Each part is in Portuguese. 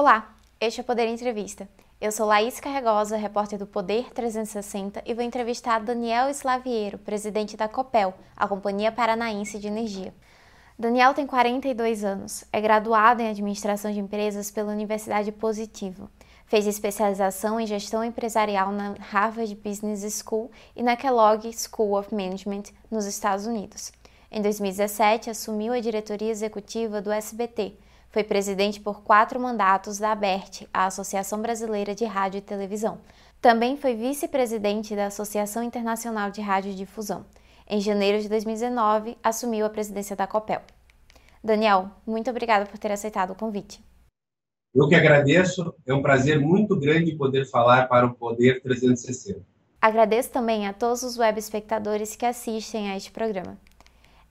Olá, este é o Poder Entrevista. Eu sou Laís Carregosa, repórter do Poder 360 e vou entrevistar Daniel Slaviero, presidente da COPEL, a Companhia Paranaense de Energia. Daniel tem 42 anos, é graduado em Administração de Empresas pela Universidade Positivo. Fez especialização em Gestão Empresarial na Harvard Business School e na Kellogg School of Management, nos Estados Unidos. Em 2017, assumiu a diretoria executiva do SBT. Foi presidente por quatro mandatos da ABERT, a Associação Brasileira de Rádio e Televisão. Também foi vice-presidente da Associação Internacional de Rádio e Difusão. Em janeiro de 2019, assumiu a presidência da COPEL. Daniel, muito obrigada por ter aceitado o convite. Eu que agradeço, é um prazer muito grande poder falar para o Poder 360. Agradeço também a todos os web espectadores que assistem a este programa.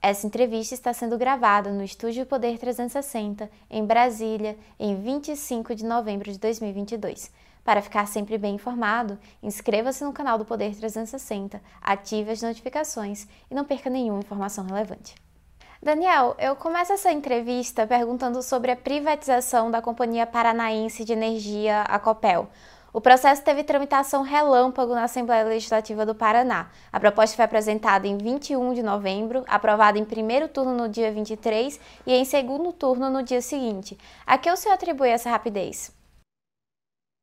Essa entrevista está sendo gravada no Estúdio Poder 360, em Brasília, em 25 de novembro de 2022. Para ficar sempre bem informado, inscreva-se no canal do Poder 360, ative as notificações e não perca nenhuma informação relevante. Daniel, eu começo essa entrevista perguntando sobre a privatização da Companhia Paranaense de Energia, a Copel. O processo teve tramitação relâmpago na Assembleia Legislativa do Paraná. A proposta foi apresentada em 21 de novembro, aprovada em primeiro turno no dia 23 e em segundo turno no dia seguinte. A que o senhor atribui essa rapidez?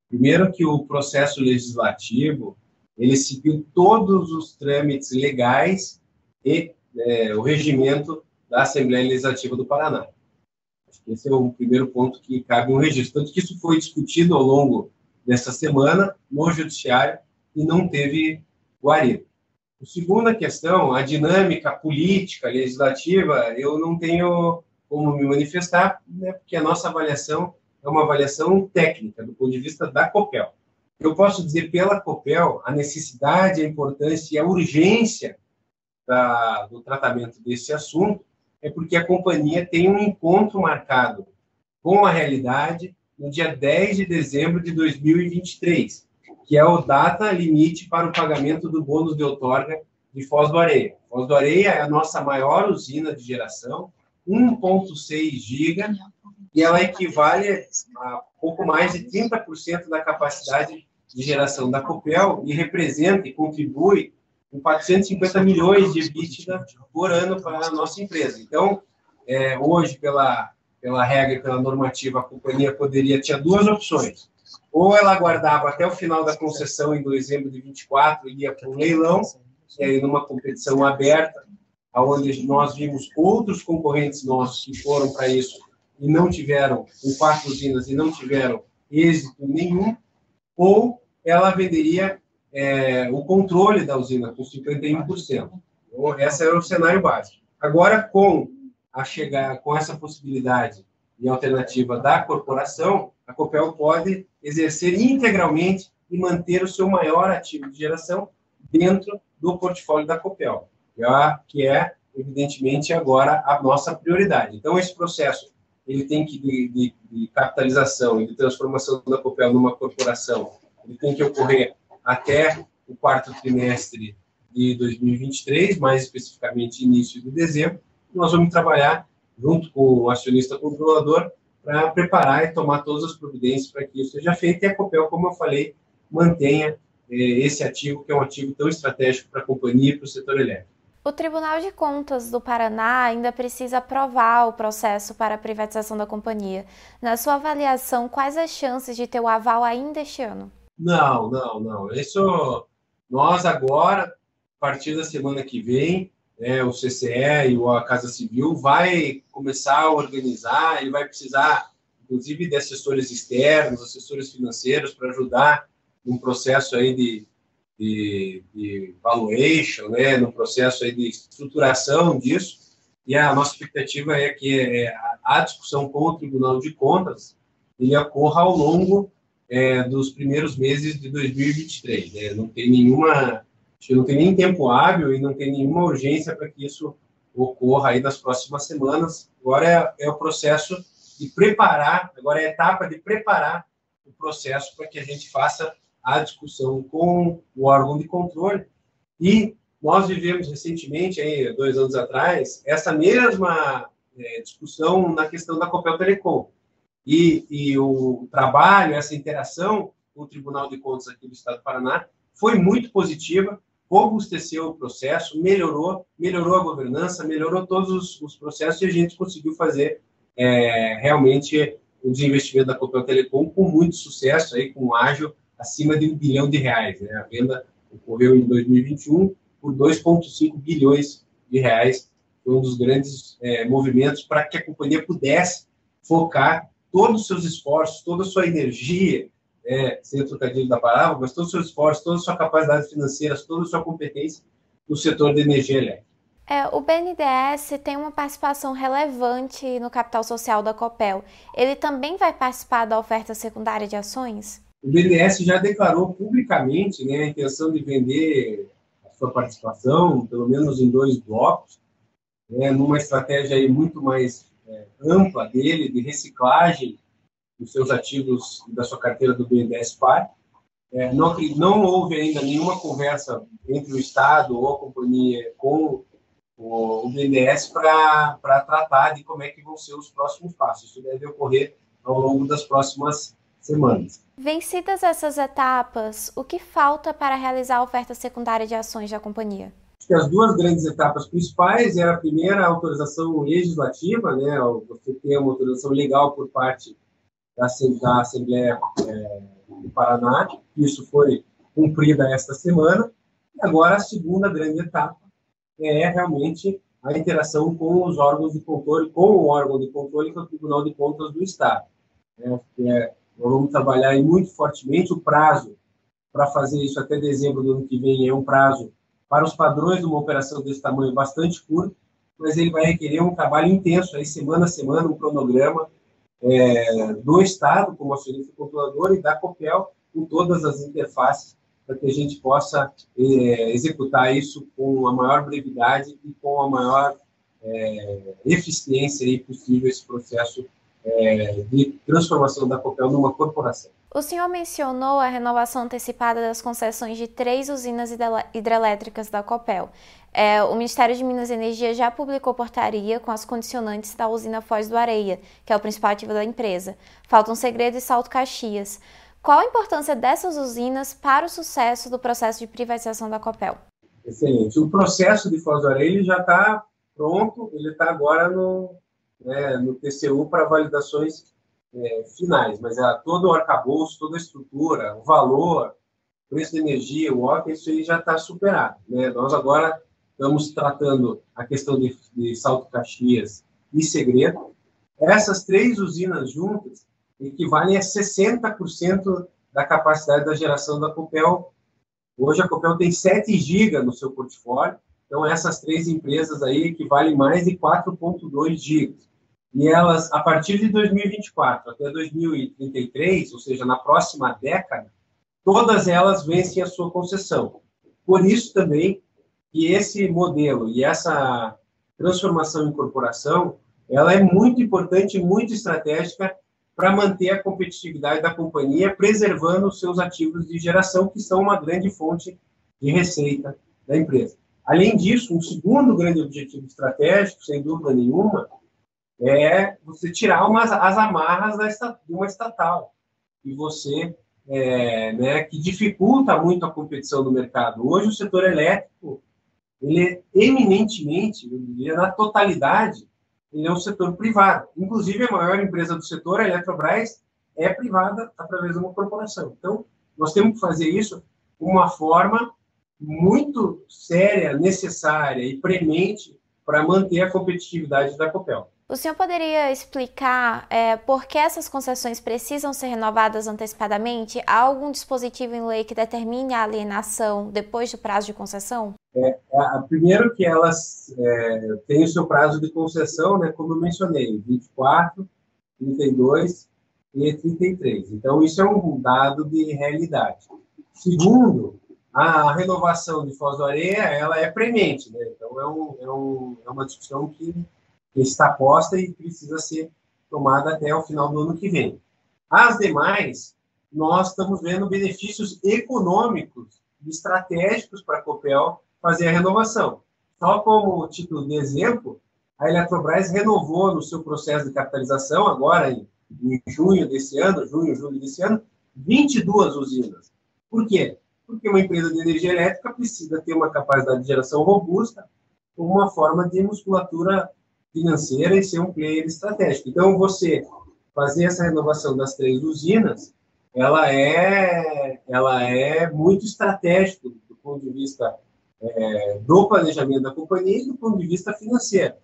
Primeiro que o processo legislativo ele seguiu todos os trâmites legais e é, o regimento da Assembleia Legislativa do Paraná. Esse é o primeiro ponto que cabe um registro. Tanto que isso foi discutido ao longo desta semana no Judiciário e não teve guarida. A segunda questão, a dinâmica política, legislativa, eu não tenho como me manifestar, né, porque a nossa avaliação é uma avaliação técnica, do ponto de vista da COPEL. Eu posso dizer pela COPEL a necessidade, a importância e a urgência da, do tratamento desse assunto é porque a companhia tem um encontro marcado com a realidade no dia 10 de dezembro de 2023, que é o data limite para o pagamento do bônus de outorga de Foz do Areia. Foz do Areia é a nossa maior usina de geração, 1,6 giga, e ela equivale a pouco mais de 30% da capacidade de geração da Copel e representa e contribui com 450 milhões de EBITDA por ano para a nossa empresa. Então, é, hoje, pela pela regra e pela normativa, a companhia poderia tinha duas opções. Ou ela aguardava até o final da concessão em dezembro de 24 e ia para um leilão, e aí numa competição aberta, aonde nós vimos outros concorrentes nossos que foram para isso e não tiveram, com quatro usinas, e não tiveram êxito nenhum, ou ela venderia é, o controle da usina com 51%. Então, esse era o cenário básico. Agora, com a chegar com essa possibilidade e alternativa da corporação, a Copel pode exercer integralmente e manter o seu maior ativo de geração dentro do portfólio da Copel, que é, evidentemente, agora a nossa prioridade. Então, esse processo ele tem que, de, de, de capitalização e de transformação da Copel numa corporação, ele tem que ocorrer até o quarto trimestre de 2023, mais especificamente início de dezembro, nós vamos trabalhar junto com o acionista controlador para preparar e tomar todas as providências para que isso seja feito e a Copel, como eu falei, mantenha eh, esse ativo, que é um ativo tão estratégico para a companhia e para o setor elétrico. O Tribunal de Contas do Paraná ainda precisa aprovar o processo para a privatização da companhia. Na sua avaliação, quais as chances de ter o aval ainda este ano? Não, não, não. Isso nós agora, a partir da semana que vem, né, o CCE e a Casa Civil vai começar a organizar, ele vai precisar, inclusive, de assessores externos, assessores financeiros para ajudar num processo aí de, de, de valuation, né, no processo aí de estruturação disso. E a nossa expectativa é que é, a discussão com o Tribunal de Contas ele ocorra ao longo é, dos primeiros meses de 2023. Né? Não tem nenhuma Acho que não tem nem tempo hábil e não tem nenhuma urgência para que isso ocorra aí nas próximas semanas. Agora é, é, o processo de preparar, agora é a etapa de preparar o processo para que a gente faça a discussão com o órgão de controle. E nós vivemos recentemente, aí, dois anos atrás, essa mesma é, discussão na questão da Copel Telecom. e, e o trabalho, essa interação com o Tribunal de Contas aqui do Estado do Paraná foi muito positiva, robusteceu o processo, melhorou, melhorou a governança, melhorou todos os, os processos e a gente conseguiu fazer é, realmente o desinvestimento da Copel Telecom com muito sucesso, aí, com um ágil acima de um bilhão de reais. Né? A venda ocorreu em 2021 por 2,5 bilhões de reais. Foi um dos grandes é, movimentos para que a companhia pudesse focar todos os seus esforços, toda a sua energia, é, sem o trocadilho da palavra, mas todo o seu esforço, toda a sua capacidade financeira, toda a sua competência no setor de energia elétrica. É, o BNDES tem uma participação relevante no capital social da Copel. Ele também vai participar da oferta secundária de ações? O BNDES já declarou publicamente né, a intenção de vender a sua participação, pelo menos em dois blocos, né, numa estratégia aí muito mais é, ampla dele, de reciclagem dos seus ativos da sua carteira do BNDES Par. É, não, não houve ainda nenhuma conversa entre o Estado ou a companhia com o, o BNDES para tratar de como é que vão ser os próximos passos. Isso deve ocorrer ao longo das próximas semanas. Vencidas essas etapas, o que falta para realizar a oferta secundária de ações da companhia? Acho que as duas grandes etapas principais é a primeira a autorização legislativa, né, você ter uma autorização legal por parte da, Assembleia é, do Paraná, isso foi cumprida esta semana, e agora a segunda grande etapa é realmente a interação com os órgãos de controle, com o órgão de controle, que é o Tribunal de Contas do Estado. Né? É, nós vamos trabalhar muito fortemente o prazo para fazer isso até dezembro do ano que vem é um prazo para os padrões de uma operação desse tamanho bastante curto, mas ele vai requerer um trabalho intenso, aí semana a semana, um cronograma é, do Estado, como acionista controlador, e da COPEL, com todas as interfaces para que a gente possa é, executar isso com a maior brevidade e com a maior é, eficiência possível esse processo é, de transformação da Copel numa corporação. O senhor mencionou a renovação antecipada das concessões de três usinas hidrelétricas da Copel. É, o Ministério de Minas e Energia já publicou portaria com as condicionantes da usina Foz do Areia, que é o principal ativo da empresa. Falta um segredo e Salto Caxias. Qual a importância dessas usinas para o sucesso do processo de privatização da Copel? Excelente. O processo de Foz do Areia já está pronto, ele está agora no, né, no TCU para validações é, finais, mas é, todo o arcabouço, toda a estrutura, o valor, o preço de energia, o OC, isso aí já está superado. Né? Nós agora estamos tratando a questão de, de Salto Caxias e Segredo. Essas três usinas juntas equivalem a 60% da capacidade da geração da Copel. Hoje a Copel tem 7 GB no seu portfólio, então essas três empresas aí equivalem mais de 4.2 GB. E elas, a partir de 2024 até 2033, ou seja, na próxima década, todas elas vencem a sua concessão. Por isso também que esse modelo e essa transformação em corporação, ela é muito importante, muito estratégica para manter a competitividade da companhia, preservando os seus ativos de geração, que são uma grande fonte de receita da empresa. Além disso, um segundo grande objetivo estratégico, sem dúvida nenhuma, é você tirar umas, as amarras da, de uma estatal e você é, né, que dificulta muito a competição no mercado. Hoje o setor elétrico ele é eminentemente, eu diria, na totalidade, ele é um setor privado. Inclusive, a maior empresa do setor, a Eletrobras, é privada através de uma corporação. Então, nós temos que fazer isso de uma forma muito séria, necessária e premente para manter a competitividade da Copel. O senhor poderia explicar é, por que essas concessões precisam ser renovadas antecipadamente? Há algum dispositivo em lei que determine a alienação depois do prazo de concessão? É, é, primeiro que elas é, têm o seu prazo de concessão, né, como eu mencionei, 24, 32 e 33. Então, isso é um dado de realidade. Segundo, a renovação de Foz do Areia, ela é premente, né? Então, é, um, é, um, é uma discussão que está posta e precisa ser tomada até o final do ano que vem. As demais, nós estamos vendo benefícios econômicos e estratégicos para a Copel fazer a renovação. Só como título de exemplo, a Eletrobras renovou no seu processo de capitalização, agora em em junho desse ano, junho, julho desse ano, 22 usinas. Por quê? Porque uma empresa de energia elétrica precisa ter uma capacidade de geração robusta, uma forma de musculatura financeira e ser um player estratégico. Então, você fazer essa renovação das três usinas, ela é, ela é muito estratégico do ponto de vista é, do planejamento da companhia e do ponto de vista financeiro.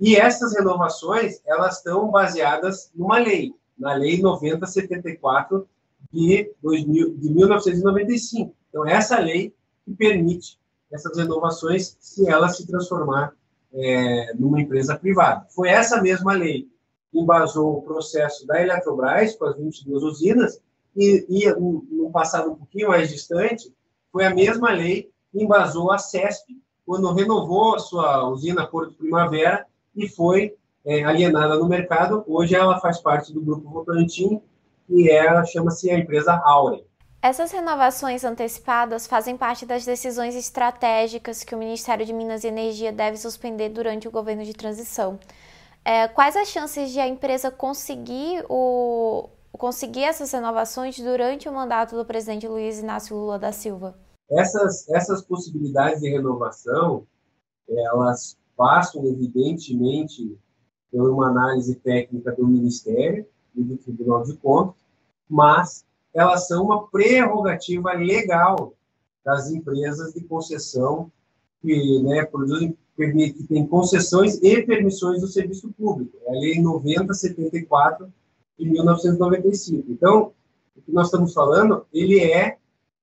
E essas renovações, elas estão baseadas numa lei, na Lei 9074 de, 2000, de 1995. Então, essa lei que permite essas renovações se ela se transformar é, numa empresa privada. Foi essa mesma lei que embasou o processo da Eletrobras com as 22 usinas e, e no passado um pouquinho mais distante, foi a mesma lei que embasou a CESP quando renovou a sua usina Porto Primavera e foi é, alienada no mercado. Hoje ela faz parte do grupo Votorantim e ela chama-se a empresa Aurea. Essas renovações antecipadas fazem parte das decisões estratégicas que o Ministério de Minas e Energia deve suspender durante o governo de transição. É, quais as chances de a empresa conseguir, o, conseguir essas renovações durante o mandato do presidente Luiz Inácio Lula da Silva? Essas, essas possibilidades de renovação, elas passam, evidentemente, por uma análise técnica do Ministério e do Tribunal de Contas, mas elas são uma prerrogativa legal das empresas de concessão que né, produzem, que têm concessões e permissões do serviço público. É a Lei 9074 de 1995. Então, o que nós estamos falando, ele é,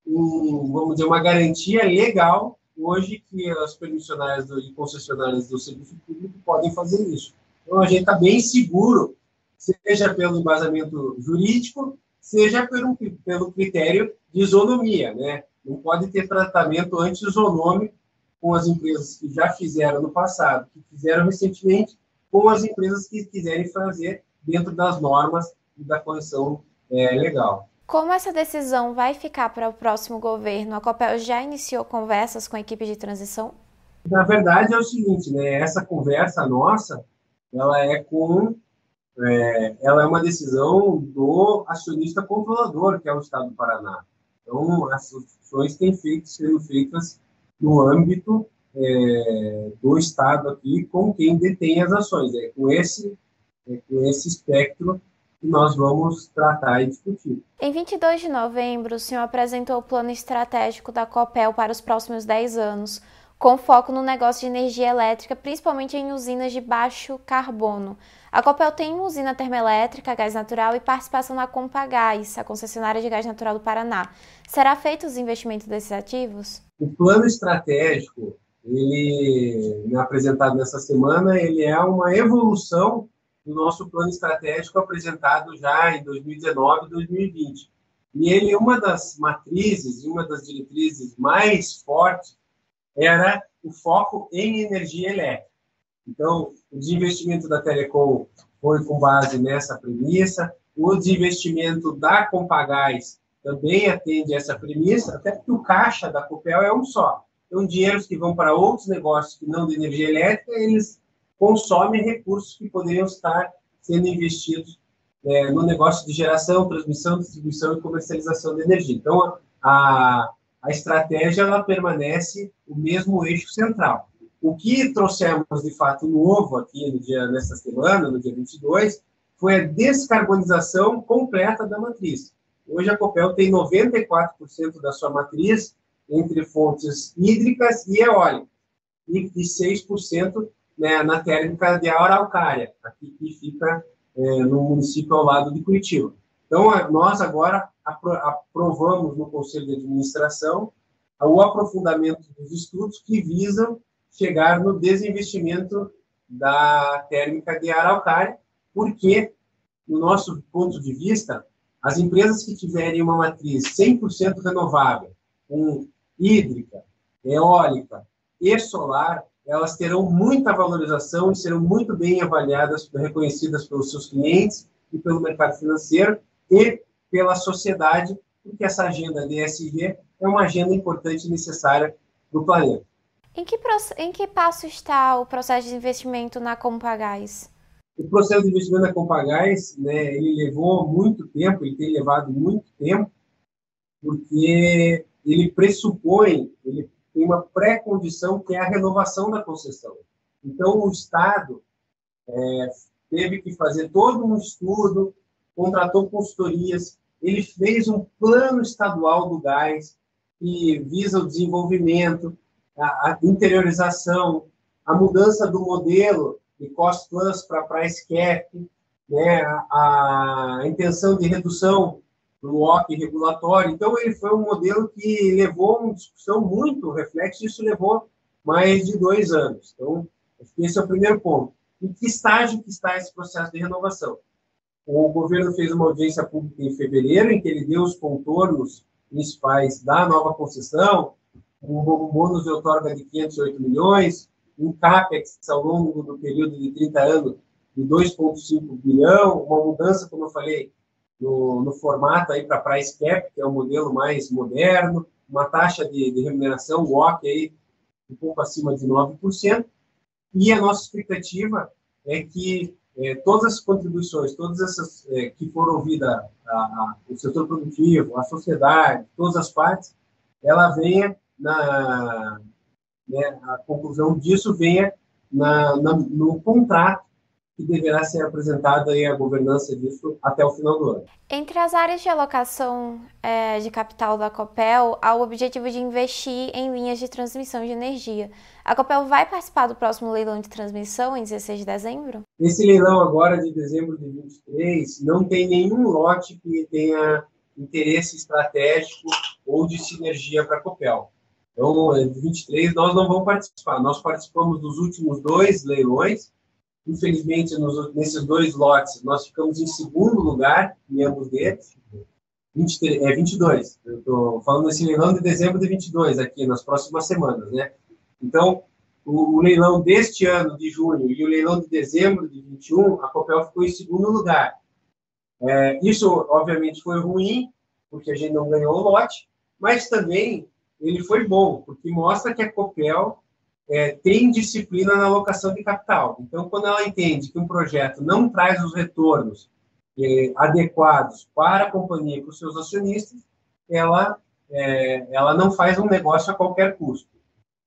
um, vamos dizer, uma garantia legal hoje que as permissionárias e concessionárias do serviço público podem fazer isso. Então, a gente está bem seguro, seja pelo embasamento jurídico, seja pelo, pelo critério de isonomia, né? Não pode ter tratamento anti-isonômico com as empresas que já fizeram no passado, que fizeram recentemente, com as empresas que quiserem fazer dentro das normas e da condição é, legal. Como essa decisão vai ficar para o próximo governo? A COPEL já iniciou conversas com a equipe de transição? Na verdade é o seguinte, né? Essa conversa nossa, ela é com é, ela é uma decisão do acionista controlador, que é o Estado do Paraná. Então, as discussões têm feito, sendo feitas no âmbito é, do Estado aqui, com quem detém as ações. É com esse, é com esse espectro que nós vamos tratar e discutir. Em 22 de novembro, o senhor apresentou o plano estratégico da COPEL para os próximos 10 anos, com foco no negócio de energia elétrica, principalmente em usinas de baixo carbono. A Copel tem uma usina termoelétrica, gás natural e participação na Compagás, a concessionária de gás natural do Paraná. Será feito os investimentos desses ativos? O plano estratégico, ele é apresentado nessa semana, ele é uma evolução do nosso plano estratégico apresentado já em 2019 e 2020. E ele, uma das matrizes, uma das diretrizes mais fortes era o foco em energia elétrica. Então, o desinvestimento da Telecom foi com base nessa premissa, o desinvestimento da Compagás também atende essa premissa, até porque o caixa da Copel é um só. Então, dinheiros que vão para outros negócios que não de energia elétrica, eles consomem recursos que poderiam estar sendo investidos é, no negócio de geração, transmissão, distribuição e comercialização de energia. Então, a, a estratégia ela permanece o mesmo eixo central. O que trouxemos de fato novo aqui no dia nesta semana, no dia 22, foi a descarbonização completa da matriz. Hoje a Copel tem 94% da sua matriz entre fontes hídricas e eólicas e, e 6% né, na térmica de araucária, aqui que fica é, no município ao lado de Curitiba. Então, nós agora aprovamos no Conselho de Administração o aprofundamento dos estudos que visam chegar no desinvestimento da térmica de Araucária, porque, no nosso ponto de vista, as empresas que tiverem uma matriz 100% renovável, com hídrica, eólica e solar, elas terão muita valorização e serão muito bem avaliadas, reconhecidas pelos seus clientes e pelo mercado financeiro e pela sociedade, porque essa agenda DSG é uma agenda importante e necessária para o planeta. Em que, em que passo está o processo de investimento na Compagás? O processo de investimento da Compagás, né, ele levou muito tempo, ele tem levado muito tempo, porque ele pressupõe, ele tem uma pré-condição que é a renovação da concessão. Então, o Estado é, teve que fazer todo um estudo, contratou consultorias, ele fez um plano estadual do gás que visa o desenvolvimento, a, interiorização, a mudança do modelo de cost plus para price cap, né, a, a intenção de redução do WOC regulatório. Então, ele foi um modelo que levou uma discussão muito reflexo, isso levou mais de dois anos. Então, esse é o primeiro ponto. Em que estágio que está esse processo de renovação? O governo fez uma audiência pública em fevereiro, em que ele deu os contornos principais da nova concessão, um bônus de outorga de 508 milhões, um CAPEX ao longo do período de 30 anos de 2,5 bilhão, uma mudança, como eu falei, no, no formato aí para price cap, que é o modelo mais moderno, uma taxa de, de remuneração WOC aí um pouco acima de 9%, e a nossa expectativa é que é, todas as contribuições, todas essas é, que foram ouvidas, a, a, o setor produtivo, a sociedade, todas as partes, ela venha na, né, a conclusão disso venha na, na, no contrato que deverá ser apresentada a governança disso até o final do ano. Entre as áreas de alocação é, de capital da Copel, há o objetivo de investir em linhas de transmissão de energia. A Copel vai participar do próximo leilão de transmissão em 16 de dezembro? Esse leilão agora de dezembro de 23 não tem nenhum lote que tenha interesse estratégico ou de sinergia para a Copel. Então, em 23 nós não vamos participar. Nós participamos dos últimos dois leilões, Infelizmente, nos, nesses dois lotes, nós ficamos em segundo lugar em ambos deles. 23, é 22. Eu estou falando desse leilão de dezembro de 22 aqui, nas próximas semanas, né? Então, o, o, leilão deste ano, de junho, e o leilão de dezembro de 21, a Copel ficou em segundo lugar. É, isso, obviamente, foi ruim, porque a gente não ganhou o lote, mas também ele foi bom, porque mostra que a Copel é, tem disciplina na alocação de capital. Então, quando ela entende que um projeto não traz os retornos é, adequados para a companhia e para os seus acionistas, ela, é, ela não faz um negócio a qualquer custo.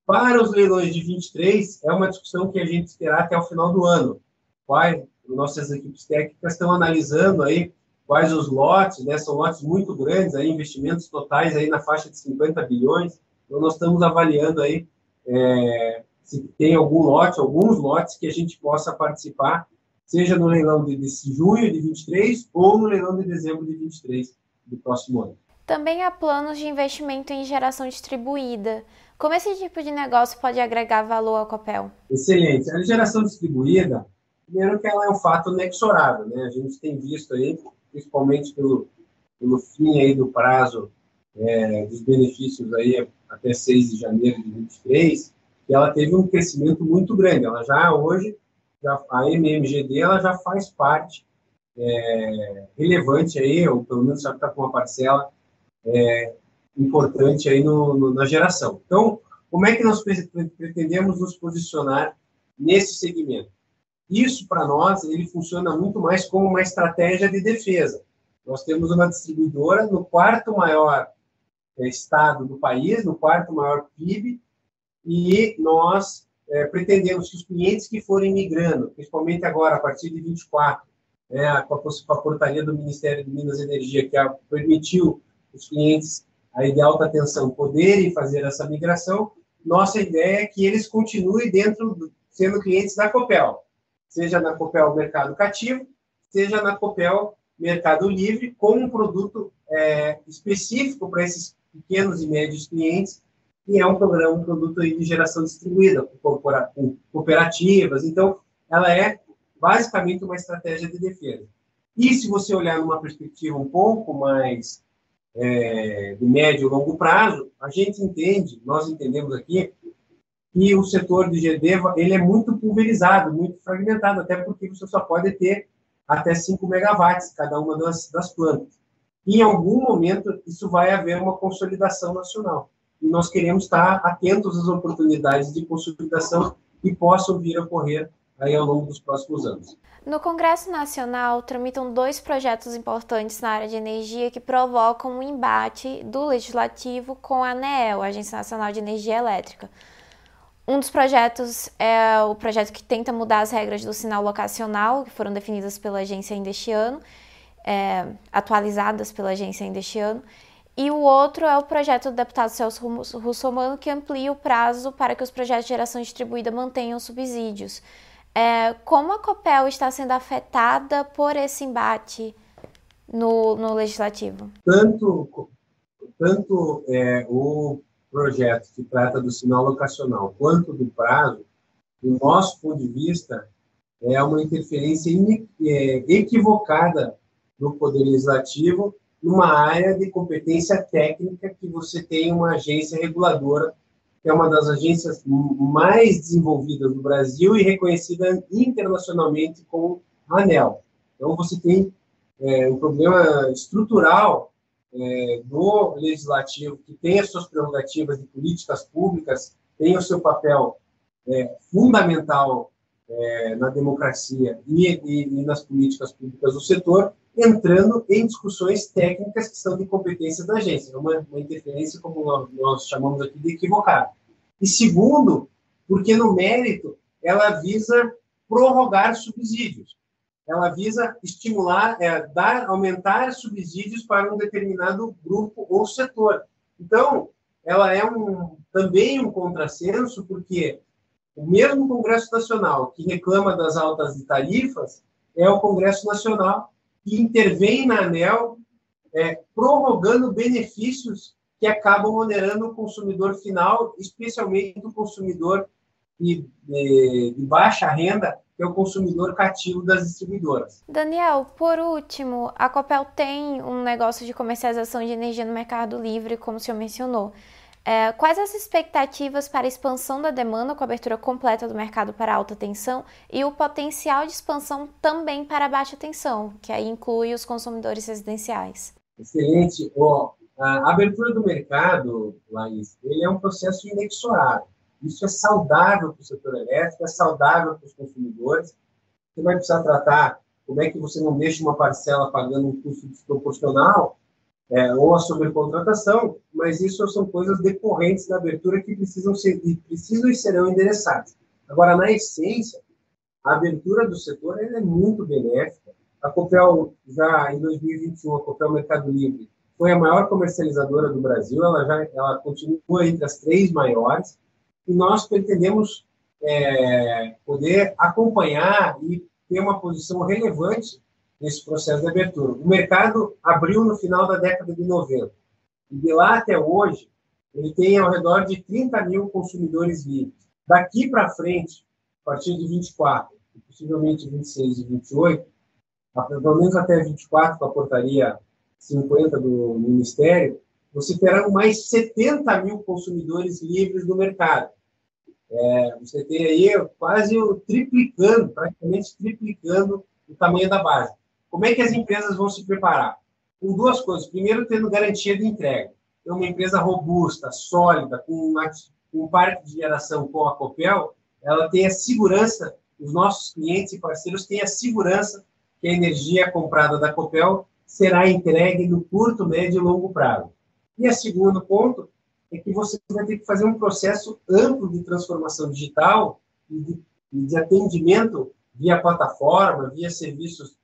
Para os leilões de 23, é uma discussão que a gente terá até o final do ano. Quais, nossas equipes técnicas estão analisando aí quais os lotes, né, são lotes muito grandes, aí, investimentos totais aí na faixa de 50 bilhões, então nós estamos avaliando aí é, se tem algum lote, alguns lotes que a gente possa participar, seja no leilão de, de junho de 23 ou no leilão de dezembro de 23 do próximo ano. Também há planos de investimento em geração distribuída. Como esse tipo de negócio pode agregar valor ao Copel? Excelente. A geração distribuída, primeiro que ela é um fato inexorável, né? A gente tem visto aí, principalmente pelo, pelo fim aí do prazo é, dos benefícios aí até 6 de janeiro de 23, que ela teve um crescimento muito grande. Ela já hoje, já, a MMGD, ela já faz parte é, relevante aí, ou pelo menos já está com uma parcela é, importante aí no, no, na geração. Então, como é que nós pretendemos nos posicionar nesse segmento? Isso, para nós, ele funciona muito mais como uma estratégia de defesa. Nós temos uma distribuidora no quarto maior estado do país, no quarto maior PIB, e nós é, pretendemos que os clientes que forem migrando, principalmente agora, a partir de 24, né, com, a, portaria do Ministério de Minas e Energia, que a, permitiu os clientes aí de alta tensão poderem fazer essa migração, nossa ideia é que eles continuem dentro, do, sendo clientes da Copel, seja na Copel Mercado Cativo, seja na Copel Mercado Livre, com um produto é, específico para esses pequenos e médios clientes, e é um programa, um produto de geração distribuída, com cooperativas. Então, ela é basicamente uma estratégia de defesa. E se você olhar numa perspectiva um pouco mais é, de médio e longo prazo, a gente entende, nós entendemos aqui, que o setor de GD ele é muito pulverizado, muito fragmentado, até porque você só pode ter até 5 megawatts cada uma das, das plantas em algum momento isso vai haver uma consolidação nacional. E nós queremos estar atentos às oportunidades de consolidação que possam vir a ocorrer aí ao longo dos próximos anos. No Congresso Nacional, tramitam dois projetos importantes na área de energia que provocam um embate do Legislativo com a ANEEL, a Agência Nacional de Energia Elétrica. Um dos projetos é o projeto que tenta mudar as regras do sinal locacional, que foram definidas pela agência ainda este ano, é, atualizadas pela agência ainda este ano. E o outro é o projeto do deputado Celso Russomano, que amplia o prazo para que os projetos de geração distribuída mantenham subsídios. É, como a COPEL está sendo afetada por esse embate no, no legislativo? Tanto, tanto é, o projeto que trata do sinal locacional quanto do prazo, do nosso ponto de vista, é uma interferência é, equivocada do Poder Legislativo numa área de competência técnica que você tem uma agência reguladora que é uma das agências mais desenvolvidas do Brasil e reconhecida internacionalmente como ANEL. Então, você tem é, um problema estrutural é, do legislativo, que tem as suas prerrogativas de políticas públicas, tem o seu papel é, fundamental é, na democracia e, e, e, nas políticas públicas do setor, entrando em discussões técnicas que são de competência da agência. É uma, uma interferência, como nós, nós chamamos aqui, de equivocada. E segundo, porque no mérito ela visa prorrogar subsídios. Ela visa estimular, é, dar, aumentar subsídios para um determinado grupo ou setor. Então, ela é um, também um contrassenso, porque o mesmo Congresso Nacional que reclama das altas tarifas é o Congresso Nacional que intervém na ANEL, é, prorrogando benefícios que acabam onerando o consumidor final, especialmente o consumidor de, de, de, baixa renda, que é o consumidor cativo das distribuidoras. Daniel, por último, a Copel tem um negócio de comercialização de energia no mercado livre, como o senhor mencionou. É, quais as expectativas para a expansão da demanda com a abertura completa do mercado para alta tensão e o potencial de expansão também para baixa tensão, que aí inclui os consumidores residenciais? Excelente. Oh, a abertura do mercado, Laís, ele é um processo inexorável. Isso é saudável para o setor elétrico, é saudável para os consumidores. Você vai precisar tratar como é que você não deixa uma parcela pagando um custo desproporcional é, ou a sobrecontratação, mas isso são coisas decorrentes da abertura que precisam ser precisam e serão endereçadas. Agora, na essência, a abertura do setor é muito benéfica. A Copel, já em 2021, a Copel Mercado Livre foi a maior comercializadora do Brasil, ela já ela continua entre as três maiores, e nós pretendemos é, poder acompanhar e ter uma posição relevante nesse processo de abertura. O mercado abriu no final da década de 90, e de lá até hoje, ele tem ao redor de 30 mil consumidores livres. Daqui para frente, a partir de 24, possivelmente 26 e 28, pelo menos até 24, com a portaria 50 do Ministério, você terá mais 70 mil consumidores livres no mercado. É, você tem aí quase triplicando, praticamente triplicando o tamanho da base. Como é que as empresas vão se preparar? Com duas coisas. Primeiro, tendo garantia de entrega. Então, uma empresa robusta, sólida, com um parque de geração com a Copel, ela tem a segurança, os nossos clientes e parceiros têm a segurança que a energia comprada da Copel será entregue no curto, médio e longo prazo. E o segundo ponto é que você vai ter que fazer um processo amplo de transformação digital e de, de atendimento via plataforma, via serviços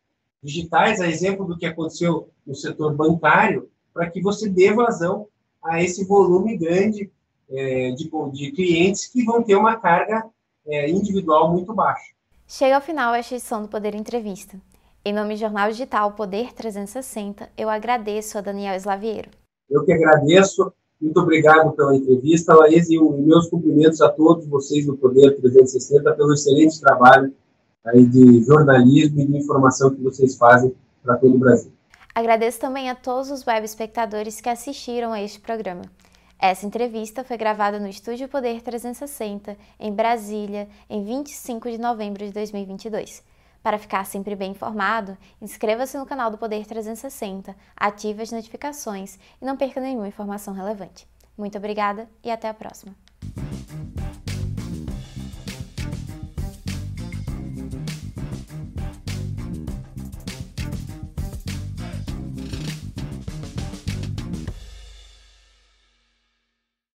digitais, a exemplo do que aconteceu no setor bancário, para que você dê vazão a esse volume grande é, de, de, clientes que vão ter uma carga é, individual muito baixa. Chega ao final esta edição do Poder Entrevista. Em nome do Jornal Digital Poder 360, eu agradeço a Daniel Slaviero. Eu que agradeço. Muito obrigado pela entrevista, Laís, e meus cumprimentos a todos vocês do Poder 360 pelo excelente trabalho aí de jornalismo e de informação que vocês fazem para todo o Brasil. Agradeço também a todos os web espectadores que assistiram a este programa. Essa entrevista foi gravada no Estúdio Poder 360, em Brasília, em 25 de novembro de 2022. Para ficar sempre bem informado, inscreva-se no canal do Poder 360, ative as notificações e não perca nenhuma informação relevante. Muito obrigada e até a próxima!